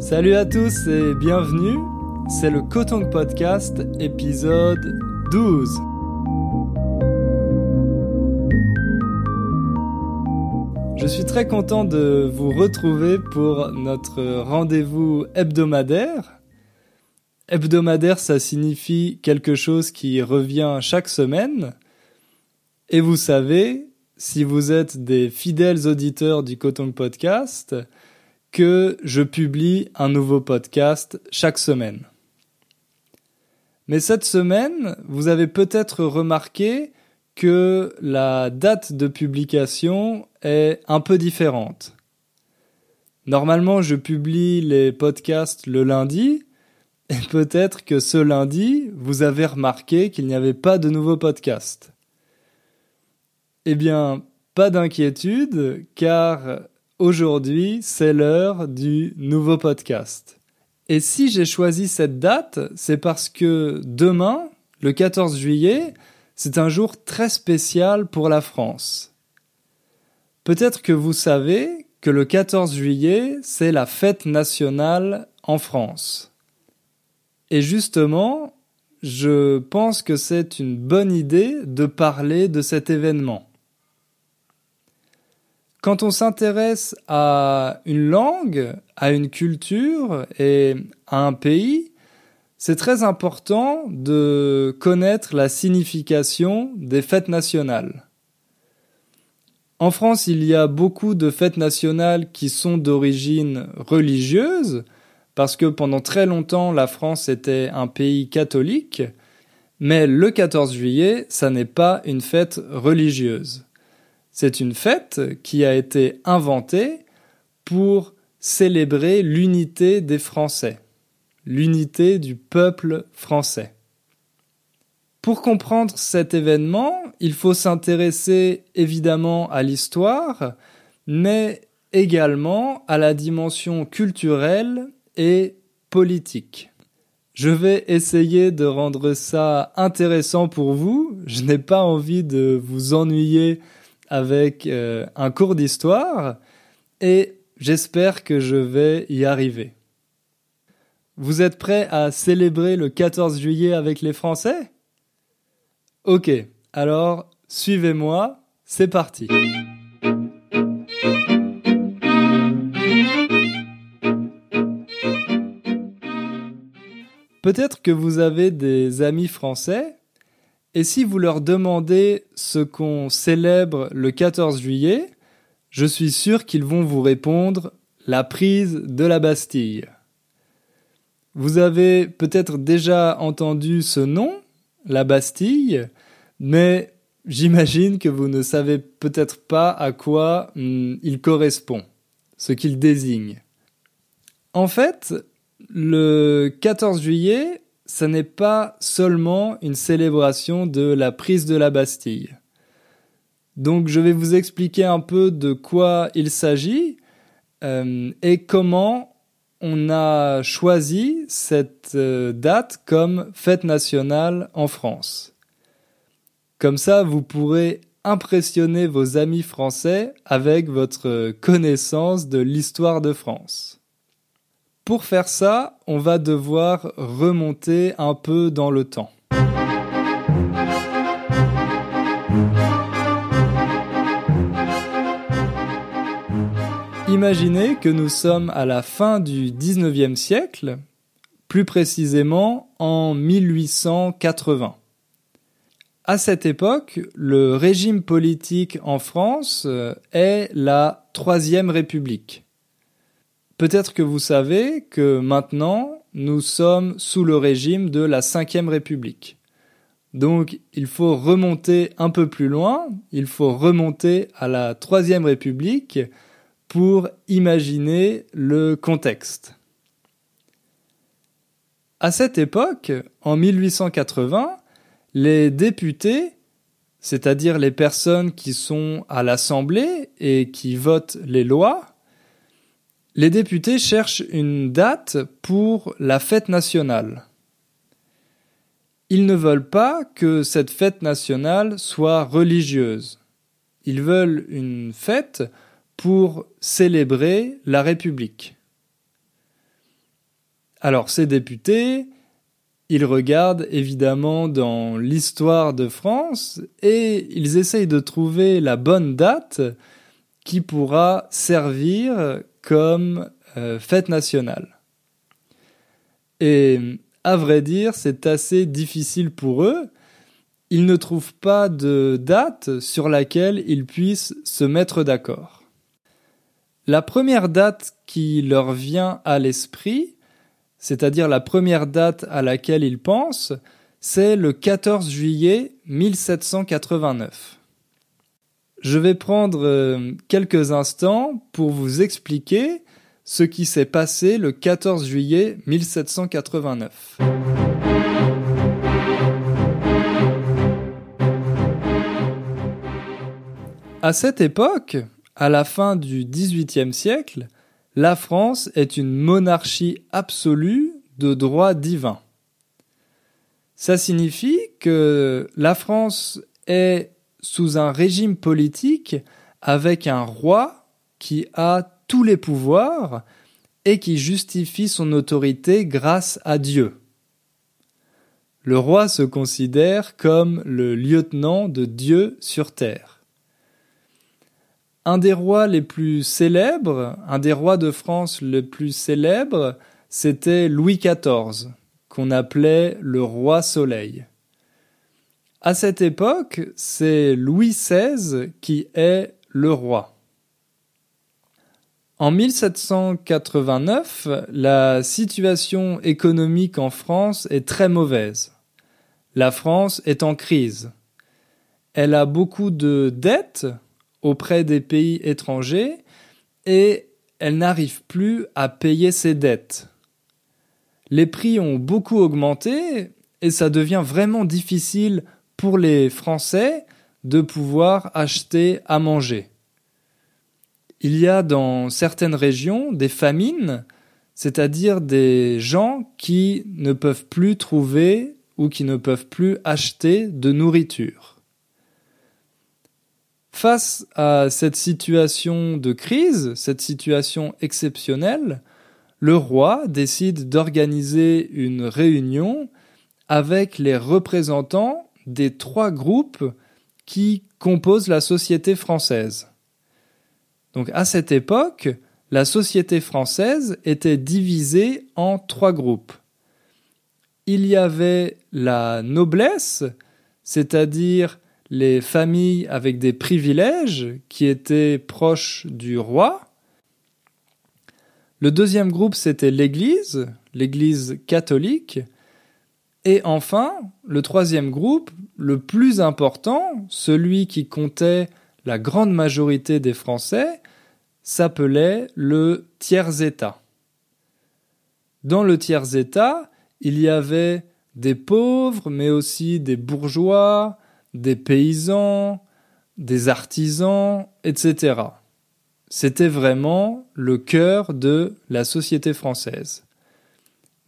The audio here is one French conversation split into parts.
Salut à tous et bienvenue, c'est le Kotong Podcast épisode 12. Je suis très content de vous retrouver pour notre rendez-vous hebdomadaire. Hebdomadaire, ça signifie quelque chose qui revient chaque semaine. Et vous savez, si vous êtes des fidèles auditeurs du Kotong Podcast, que je publie un nouveau podcast chaque semaine. Mais cette semaine, vous avez peut-être remarqué que la date de publication est un peu différente. Normalement, je publie les podcasts le lundi, et peut-être que ce lundi, vous avez remarqué qu'il n'y avait pas de nouveau podcast. Eh bien, pas d'inquiétude, car Aujourd'hui, c'est l'heure du nouveau podcast. Et si j'ai choisi cette date, c'est parce que demain, le 14 juillet, c'est un jour très spécial pour la France. Peut-être que vous savez que le 14 juillet, c'est la fête nationale en France. Et justement, je pense que c'est une bonne idée de parler de cet événement. Quand on s'intéresse à une langue, à une culture et à un pays, c'est très important de connaître la signification des fêtes nationales. En France, il y a beaucoup de fêtes nationales qui sont d'origine religieuse, parce que pendant très longtemps, la France était un pays catholique, mais le 14 juillet, ça n'est pas une fête religieuse. C'est une fête qui a été inventée pour célébrer l'unité des Français, l'unité du peuple français. Pour comprendre cet événement, il faut s'intéresser évidemment à l'histoire, mais également à la dimension culturelle et politique. Je vais essayer de rendre ça intéressant pour vous. Je n'ai pas envie de vous ennuyer avec euh, un cours d'histoire et j'espère que je vais y arriver. Vous êtes prêts à célébrer le 14 juillet avec les Français? Ok, alors suivez-moi, c'est parti. Peut-être que vous avez des amis français et si vous leur demandez ce qu'on célèbre le 14 juillet, je suis sûr qu'ils vont vous répondre la prise de la Bastille. Vous avez peut-être déjà entendu ce nom, la Bastille, mais j'imagine que vous ne savez peut-être pas à quoi hmm, il correspond, ce qu'il désigne. En fait, le 14 juillet ce n'est pas seulement une célébration de la prise de la Bastille. Donc je vais vous expliquer un peu de quoi il s'agit euh, et comment on a choisi cette euh, date comme fête nationale en France. Comme ça, vous pourrez impressionner vos amis français avec votre connaissance de l'histoire de France. Pour faire ça, on va devoir remonter un peu dans le temps. Imaginez que nous sommes à la fin du 19e siècle, plus précisément en 1880. À cette époque, le régime politique en France euh, est la Troisième République. Peut-être que vous savez que maintenant, nous sommes sous le régime de la Cinquième République. Donc, il faut remonter un peu plus loin, il faut remonter à la Troisième République pour imaginer le contexte. À cette époque, en 1880, les députés, c'est-à-dire les personnes qui sont à l'Assemblée et qui votent les lois, les députés cherchent une date pour la fête nationale. Ils ne veulent pas que cette fête nationale soit religieuse. Ils veulent une fête pour célébrer la République. Alors ces députés, ils regardent évidemment dans l'histoire de France et ils essayent de trouver la bonne date qui pourra servir comme euh, fête nationale. Et à vrai dire, c'est assez difficile pour eux. Ils ne trouvent pas de date sur laquelle ils puissent se mettre d'accord. La première date qui leur vient à l'esprit, c'est-à-dire la première date à laquelle ils pensent, c'est le 14 juillet 1789. Je vais prendre euh, quelques instants pour vous expliquer ce qui s'est passé le 14 juillet 1789. À cette époque, à la fin du XVIIIe siècle, la France est une monarchie absolue de droit divin. Ça signifie que la France est sous un régime politique avec un roi qui a tous les pouvoirs et qui justifie son autorité grâce à Dieu. Le roi se considère comme le lieutenant de Dieu sur terre. Un des rois les plus célèbres, un des rois de France les plus célèbres, c'était Louis XIV, qu'on appelait le roi soleil. À cette époque, c'est Louis XVI qui est le roi. En 1789, la situation économique en France est très mauvaise. La France est en crise. Elle a beaucoup de dettes auprès des pays étrangers et elle n'arrive plus à payer ses dettes. Les prix ont beaucoup augmenté et ça devient vraiment difficile pour les Français de pouvoir acheter à manger il y a dans certaines régions des famines, c'est-à-dire des gens qui ne peuvent plus trouver ou qui ne peuvent plus acheter de nourriture. Face à cette situation de crise, cette situation exceptionnelle, le roi décide d'organiser une réunion avec les représentants des trois groupes qui composent la société française. Donc à cette époque, la société française était divisée en trois groupes. Il y avait la noblesse, c'est-à-dire les familles avec des privilèges qui étaient proches du roi. Le deuxième groupe, c'était l'Église, l'Église catholique. Et enfin, le troisième groupe, le plus important, celui qui comptait la grande majorité des Français, s'appelait le tiers-État. Dans le tiers-État, il y avait des pauvres, mais aussi des bourgeois, des paysans, des artisans, etc. C'était vraiment le cœur de la société française.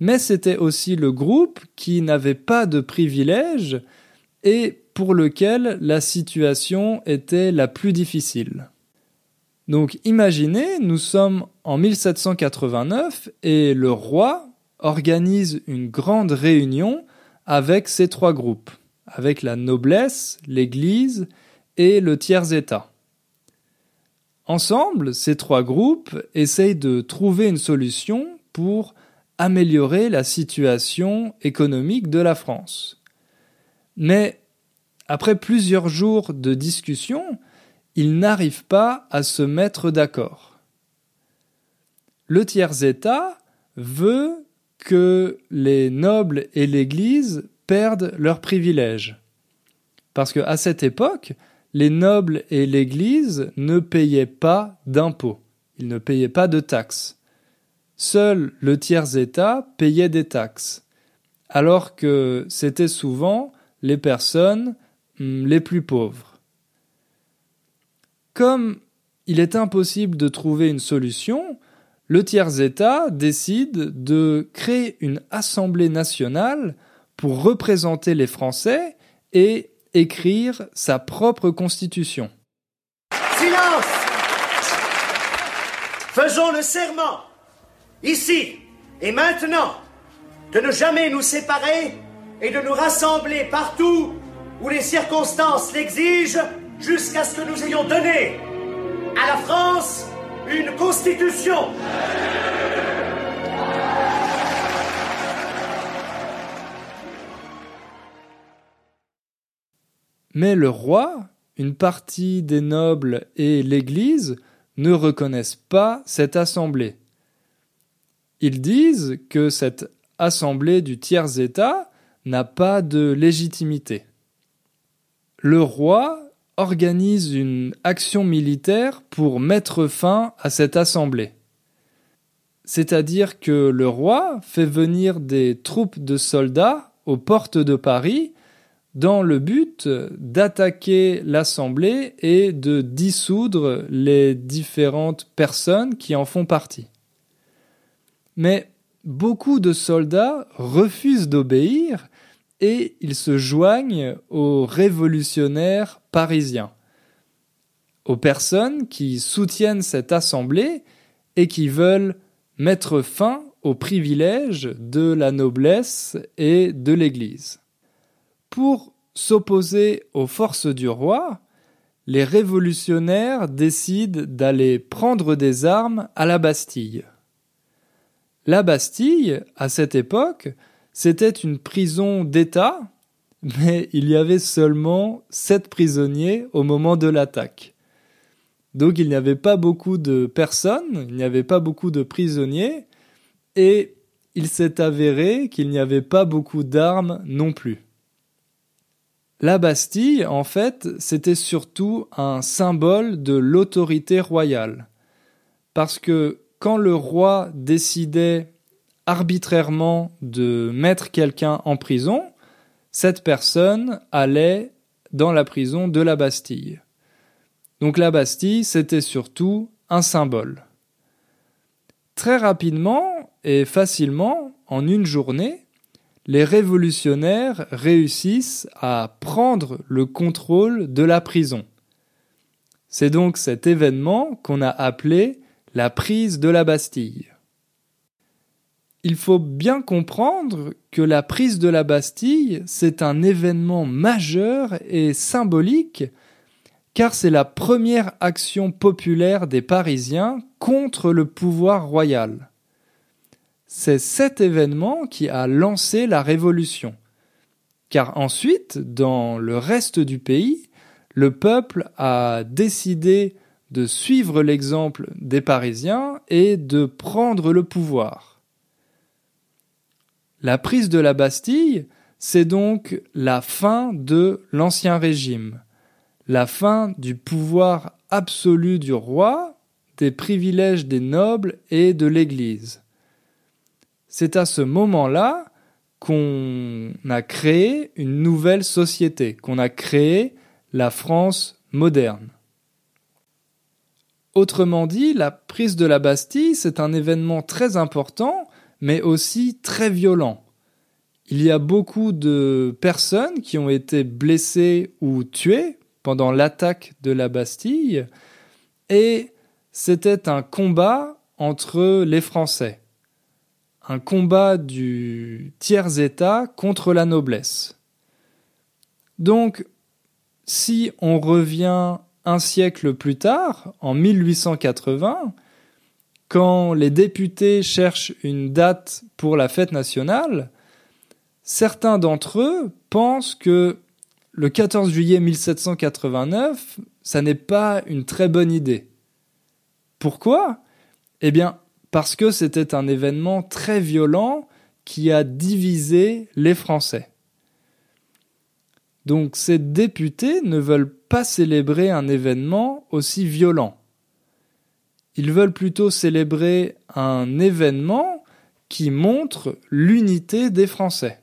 Mais c'était aussi le groupe qui n'avait pas de privilèges et pour lequel la situation était la plus difficile. Donc imaginez, nous sommes en 1789 et le roi organise une grande réunion avec ces trois groupes, avec la noblesse, l'Église et le tiers-État. Ensemble, ces trois groupes essayent de trouver une solution pour améliorer la situation économique de la France. Mais après plusieurs jours de discussion, ils n'arrivent pas à se mettre d'accord. Le tiers-État veut que les nobles et l'Église perdent leurs privilèges. Parce qu'à cette époque, les nobles et l'Église ne payaient pas d'impôts, ils ne payaient pas de taxes. Seul le tiers-État payait des taxes, alors que c'était souvent les personnes hum, les plus pauvres. Comme il est impossible de trouver une solution, le tiers-État décide de créer une Assemblée nationale pour représenter les Français et écrire sa propre constitution. Silence Faisons le serment, ici et maintenant, de ne jamais nous séparer et de nous rassembler partout où les circonstances l'exigent jusqu'à ce que nous ayons donné à la France une constitution. Mais le roi, une partie des nobles et l'Église ne reconnaissent pas cette assemblée. Ils disent que cette assemblée du tiers-État n'a pas de légitimité. Le roi organise une action militaire pour mettre fin à cette assemblée. C'est-à-dire que le roi fait venir des troupes de soldats aux portes de Paris dans le but d'attaquer l'Assemblée et de dissoudre les différentes personnes qui en font partie. Mais beaucoup de soldats refusent d'obéir et ils se joignent aux révolutionnaires parisiens, aux personnes qui soutiennent cette assemblée et qui veulent mettre fin aux privilèges de la noblesse et de l'Église. Pour s'opposer aux forces du roi, les révolutionnaires décident d'aller prendre des armes à la Bastille. La Bastille, à cette époque, c'était une prison d'État, mais il y avait seulement sept prisonniers au moment de l'attaque. Donc il n'y avait pas beaucoup de personnes, il n'y avait pas beaucoup de prisonniers, et il s'est avéré qu'il n'y avait pas beaucoup d'armes non plus. La Bastille, en fait, c'était surtout un symbole de l'autorité royale. Parce que quand le roi décidait arbitrairement de mettre quelqu'un en prison, cette personne allait dans la prison de la Bastille. Donc la Bastille, c'était surtout un symbole. Très rapidement et facilement, en une journée, les révolutionnaires réussissent à prendre le contrôle de la prison. C'est donc cet événement qu'on a appelé la prise de la Bastille. Il faut bien comprendre que la prise de la Bastille, c'est un événement majeur et symbolique, car c'est la première action populaire des Parisiens contre le pouvoir royal. C'est cet événement qui a lancé la révolution. Car ensuite, dans le reste du pays, le peuple a décidé de suivre l'exemple des Parisiens et de prendre le pouvoir. La prise de la Bastille, c'est donc la fin de l'Ancien Régime, la fin du pouvoir absolu du roi, des privilèges des nobles et de l'Église c'est à ce moment-là qu'on a créé une nouvelle société, qu'on a créé la France moderne. Autrement dit, la prise de la Bastille, c'est un événement très important, mais aussi très violent. Il y a beaucoup de personnes qui ont été blessées ou tuées pendant l'attaque de la Bastille, et c'était un combat entre les Français un combat du tiers-État contre la noblesse. Donc, si on revient un siècle plus tard, en 1880, quand les députés cherchent une date pour la fête nationale, certains d'entre eux pensent que le 14 juillet 1789, ça n'est pas une très bonne idée. Pourquoi? Eh bien, parce que c'était un événement très violent qui a divisé les Français. Donc ces députés ne veulent pas célébrer un événement aussi violent. Ils veulent plutôt célébrer un événement qui montre l'unité des Français.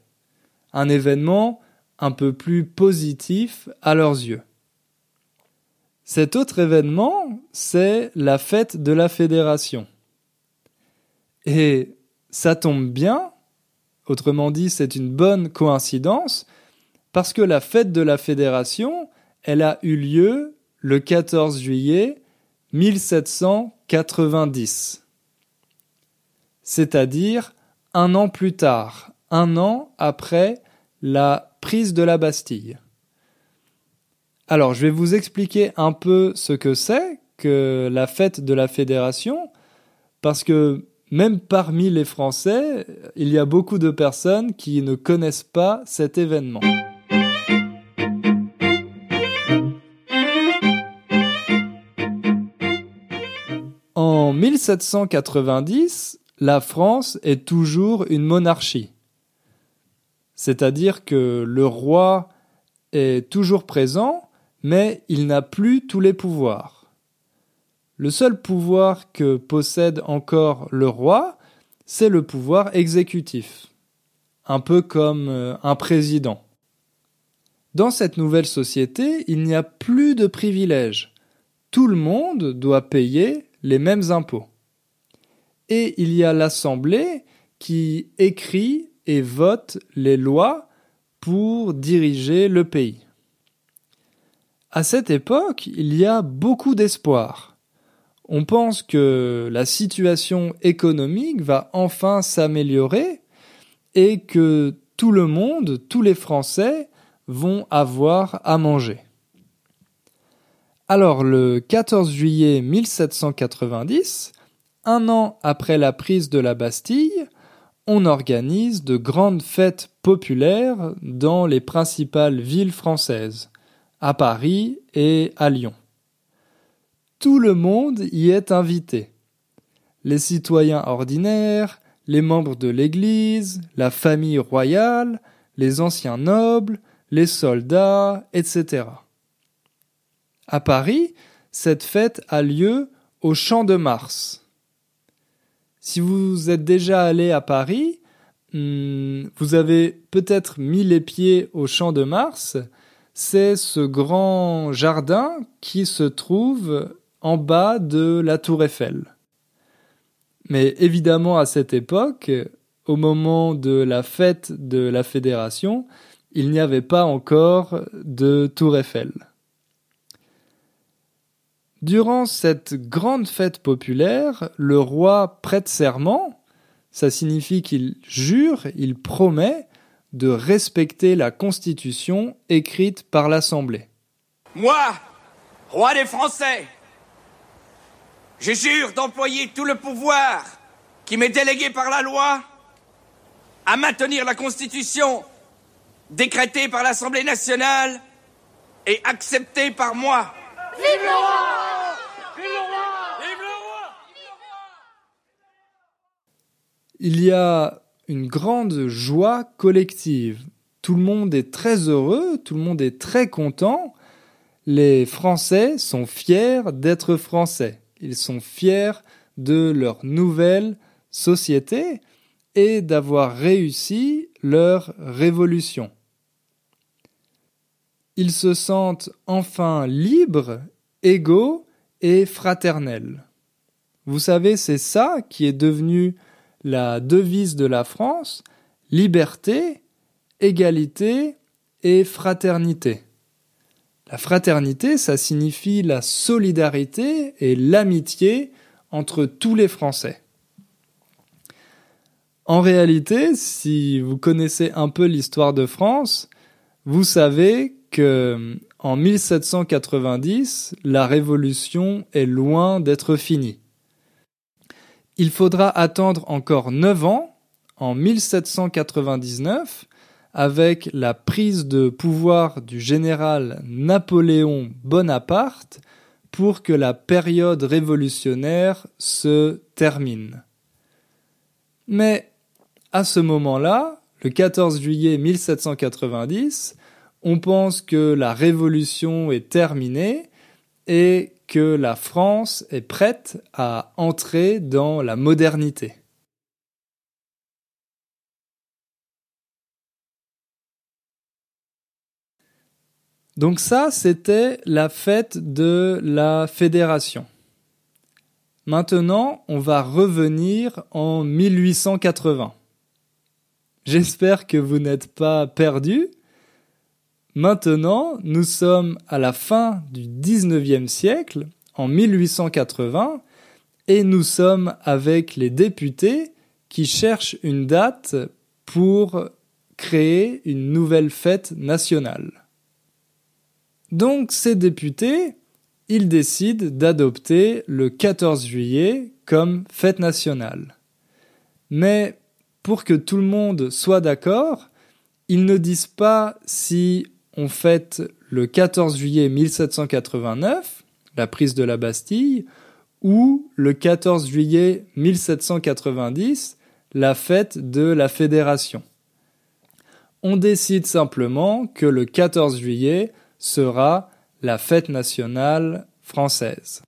Un événement un peu plus positif à leurs yeux. Cet autre événement, c'est la fête de la Fédération. Et ça tombe bien, autrement dit, c'est une bonne coïncidence, parce que la fête de la Fédération, elle a eu lieu le 14 juillet 1790. C'est-à-dire un an plus tard, un an après la prise de la Bastille. Alors, je vais vous expliquer un peu ce que c'est que la fête de la Fédération, parce que même parmi les Français, il y a beaucoup de personnes qui ne connaissent pas cet événement. 1790, la France est toujours une monarchie. C'est-à-dire que le roi est toujours présent, mais il n'a plus tous les pouvoirs. Le seul pouvoir que possède encore le roi, c'est le pouvoir exécutif, un peu comme euh, un président. Dans cette nouvelle société, il n'y a plus de privilèges. Tout le monde doit payer les mêmes impôts. Et il y a l'Assemblée qui écrit et vote les lois pour diriger le pays. À cette époque, il y a beaucoup d'espoir. On pense que la situation économique va enfin s'améliorer et que tout le monde, tous les Français vont avoir à manger. Alors le 14 juillet 1790, un an après la prise de la Bastille, on organise de grandes fêtes populaires dans les principales villes françaises, à Paris et à Lyon. Tout le monde y est invité. Les citoyens ordinaires, les membres de l'Église, la famille royale, les anciens nobles, les soldats, etc. À Paris, cette fête a lieu au Champ de Mars. Si vous êtes déjà allé à Paris, hmm, vous avez peut-être mis les pieds au Champ de Mars. C'est ce grand jardin qui se trouve en bas de la Tour Eiffel. Mais évidemment, à cette époque, au moment de la fête de la Fédération, il n'y avait pas encore de Tour Eiffel. Durant cette grande fête populaire, le roi prête serment, ça signifie qu'il jure, il promet de respecter la constitution écrite par l'Assemblée. Moi, roi des Français, je jure d'employer tout le pouvoir qui m'est délégué par la loi à maintenir la constitution décrétée par l'Assemblée nationale et acceptée par moi. Vive le roi Vive le roi Vive le roi Il y a une grande joie collective. Tout le monde est très heureux, tout le monde est très content. Les Français sont fiers d'être Français. Ils sont fiers de leur nouvelle société et d'avoir réussi leur révolution ils se sentent enfin libres, égaux et fraternels. Vous savez, c'est ça qui est devenu la devise de la France, liberté, égalité et fraternité. La fraternité, ça signifie la solidarité et l'amitié entre tous les Français. En réalité, si vous connaissez un peu l'histoire de France, vous savez que en 1790, la révolution est loin d'être finie. Il faudra attendre encore neuf ans, en 1799, avec la prise de pouvoir du général Napoléon Bonaparte, pour que la période révolutionnaire se termine. Mais à ce moment-là, le 14 juillet 1790, on pense que la révolution est terminée et que la France est prête à entrer dans la modernité. Donc ça, c'était la fête de la fédération. Maintenant, on va revenir en 1880. J'espère que vous n'êtes pas perdus Maintenant, nous sommes à la fin du 19e siècle, en 1880, et nous sommes avec les députés qui cherchent une date pour créer une nouvelle fête nationale. Donc ces députés, ils décident d'adopter le 14 juillet comme fête nationale. Mais pour que tout le monde soit d'accord, ils ne disent pas si on fête le 14 juillet 1789, la prise de la Bastille, ou le 14 juillet 1790, la fête de la Fédération. On décide simplement que le 14 juillet sera la fête nationale française.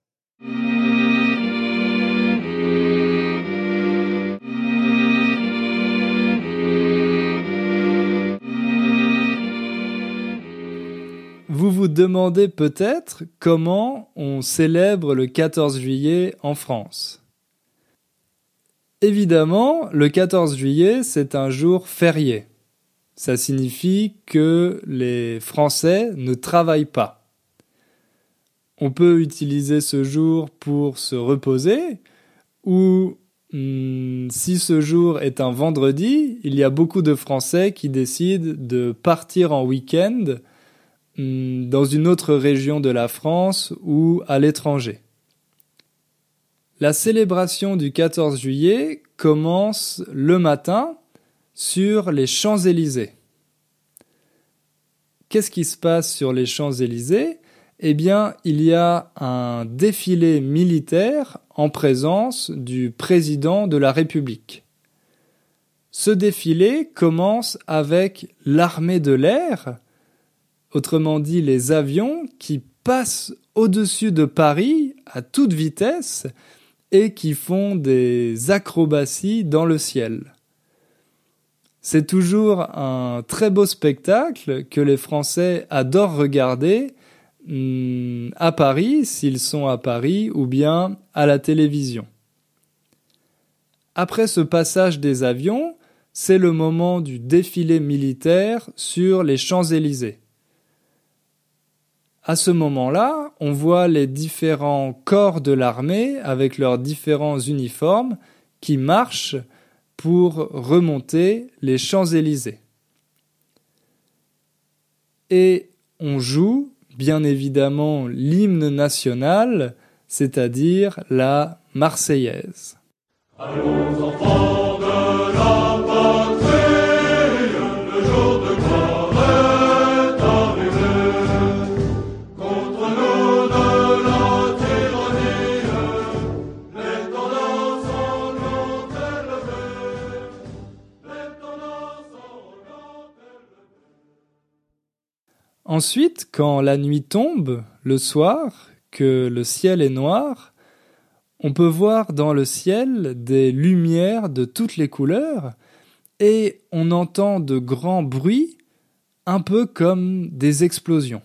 Vous vous demandez peut-être comment on célèbre le 14 juillet en France. Évidemment, le 14 juillet, c'est un jour férié. Ça signifie que les Français ne travaillent pas. On peut utiliser ce jour pour se reposer ou hmm, si ce jour est un vendredi, il y a beaucoup de Français qui décident de partir en week-end dans une autre région de la France ou à l'étranger. La célébration du 14 juillet commence le matin sur les Champs-Élysées. Qu'est-ce qui se passe sur les Champs-Élysées? Eh bien, il y a un défilé militaire en présence du président de la République. Ce défilé commence avec l'armée de l'air, autrement dit les avions qui passent au-dessus de Paris à toute vitesse et qui font des acrobaties dans le ciel. C'est toujours un très beau spectacle que les Français adorent regarder hmm, à Paris, s'ils sont à Paris, ou bien à la télévision. Après ce passage des avions, c'est le moment du défilé militaire sur les Champs-Élysées. À ce moment-là, on voit les différents corps de l'armée avec leurs différents uniformes qui marchent pour remonter les Champs-Élysées. Et on joue, bien évidemment, l'hymne national, c'est-à-dire la Marseillaise. Ensuite, quand la nuit tombe, le soir, que le ciel est noir, on peut voir dans le ciel des lumières de toutes les couleurs et on entend de grands bruits, un peu comme des explosions.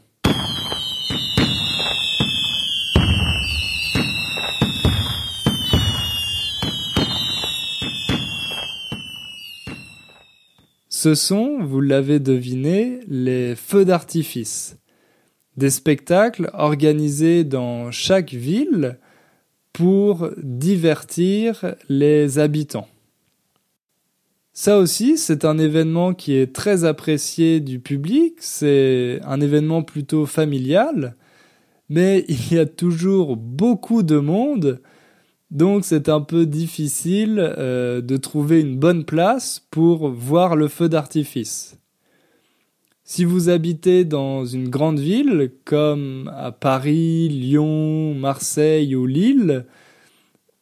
Ce sont, vous l'avez deviné, les feux d'artifice. Des spectacles organisés dans chaque ville pour divertir les habitants. Ça aussi, c'est un événement qui est très apprécié du public, c'est un événement plutôt familial, mais il y a toujours beaucoup de monde donc c'est un peu difficile euh, de trouver une bonne place pour voir le feu d'artifice. Si vous habitez dans une grande ville comme à Paris, Lyon, Marseille ou Lille,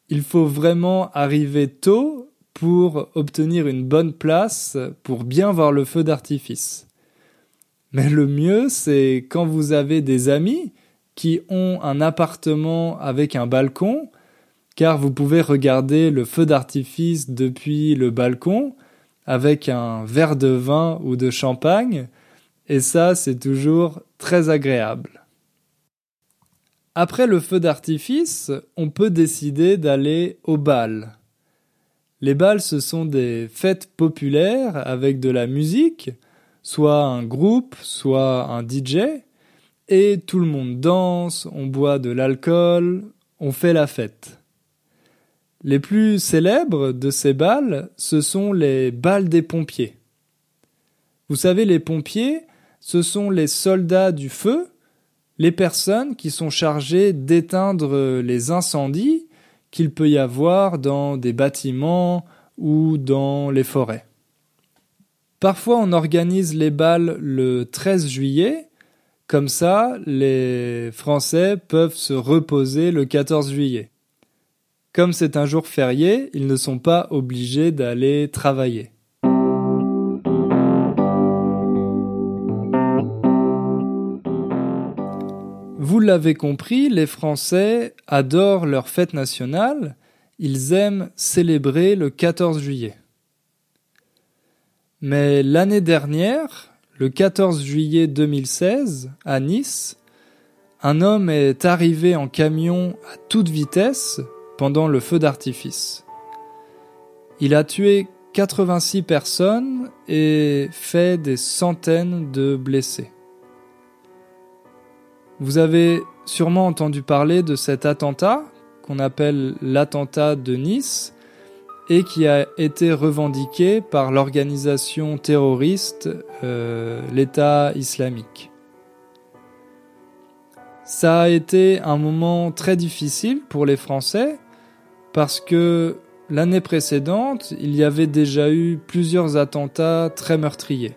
il faut vraiment arriver tôt pour obtenir une bonne place pour bien voir le feu d'artifice. Mais le mieux, c'est quand vous avez des amis qui ont un appartement avec un balcon, car vous pouvez regarder le feu d'artifice depuis le balcon avec un verre de vin ou de champagne, et ça c'est toujours très agréable. Après le feu d'artifice, on peut décider d'aller au bal. Les bals, ce sont des fêtes populaires avec de la musique, soit un groupe, soit un DJ, et tout le monde danse, on boit de l'alcool, on fait la fête. Les plus célèbres de ces balles, ce sont les balles des pompiers. Vous savez, les pompiers, ce sont les soldats du feu, les personnes qui sont chargées d'éteindre les incendies qu'il peut y avoir dans des bâtiments ou dans les forêts. Parfois, on organise les balles le 13 juillet, comme ça, les Français peuvent se reposer le 14 juillet. Comme c'est un jour férié, ils ne sont pas obligés d'aller travailler. Vous l'avez compris, les Français adorent leur fête nationale, ils aiment célébrer le 14 juillet. Mais l'année dernière, le 14 juillet 2016, à Nice, un homme est arrivé en camion à toute vitesse pendant le feu d'artifice. Il a tué 86 personnes et fait des centaines de blessés. Vous avez sûrement entendu parler de cet attentat qu'on appelle l'attentat de Nice et qui a été revendiqué par l'organisation terroriste euh, l'État islamique. Ça a été un moment très difficile pour les Français parce que l'année précédente, il y avait déjà eu plusieurs attentats très meurtriers.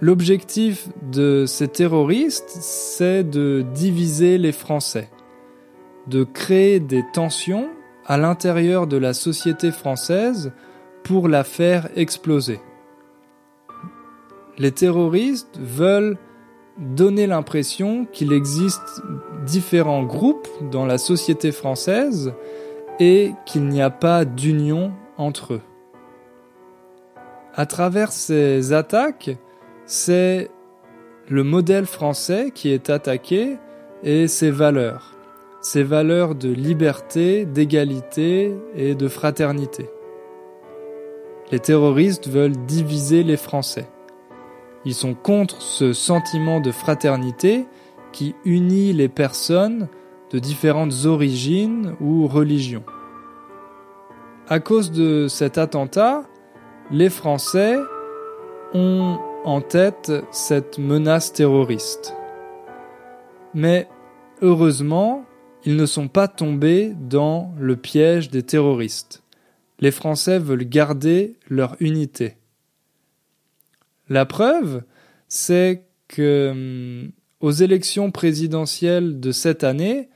L'objectif de ces terroristes, c'est de diviser les Français, de créer des tensions à l'intérieur de la société française pour la faire exploser. Les terroristes veulent donner l'impression qu'il existe différents groupes dans la société française et qu'il n'y a pas d'union entre eux. À travers ces attaques, c'est le modèle français qui est attaqué et ses valeurs, ses valeurs de liberté, d'égalité et de fraternité. Les terroristes veulent diviser les Français. Ils sont contre ce sentiment de fraternité qui unit les personnes de différentes origines ou religions. À cause de cet attentat, les Français ont en tête cette menace terroriste. Mais heureusement, ils ne sont pas tombés dans le piège des terroristes. Les Français veulent garder leur unité. La preuve, c'est que hum, aux élections présidentielles de cette année,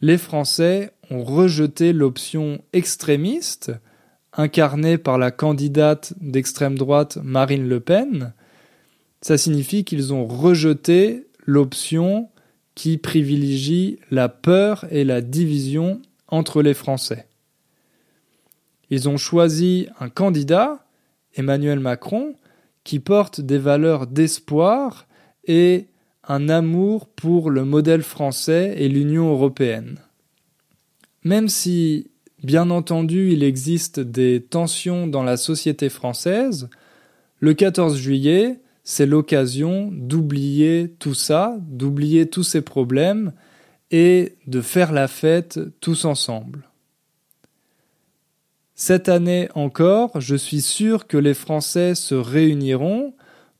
les Français ont rejeté l'option extrémiste incarnée par la candidate d'extrême droite Marine Le Pen. Ça signifie qu'ils ont rejeté l'option qui privilégie la peur et la division entre les Français. Ils ont choisi un candidat, Emmanuel Macron, qui porte des valeurs d'espoir et un amour pour le modèle français et l'Union européenne. Même si, bien entendu, il existe des tensions dans la société française, le 14 juillet, c'est l'occasion d'oublier tout ça, d'oublier tous ces problèmes et de faire la fête tous ensemble. Cette année encore, je suis sûr que les Français se réuniront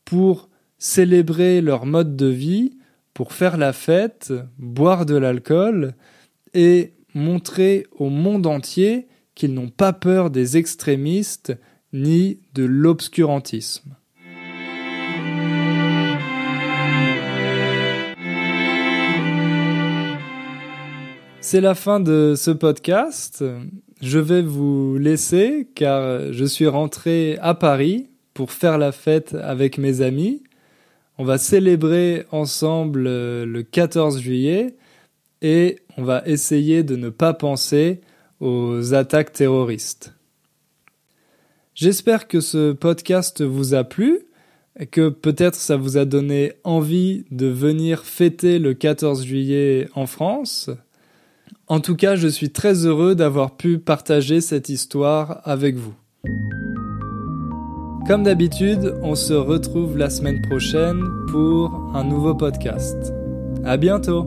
pour célébrer leur mode de vie, pour faire la fête, boire de l'alcool et montrer au monde entier qu'ils n'ont pas peur des extrémistes ni de l'obscurantisme. C'est la fin de ce podcast. Je vais vous laisser car je suis rentré à Paris pour faire la fête avec mes amis. On va célébrer ensemble euh, le 14 juillet et on va essayer de ne pas penser aux attaques terroristes. J'espère que ce podcast vous a plu et que peut-être ça vous a donné envie de venir fêter le 14 juillet en France. En tout cas, je suis très heureux d'avoir pu partager cette histoire avec vous. Comme d'habitude, on se retrouve la semaine prochaine pour un nouveau podcast. À bientôt!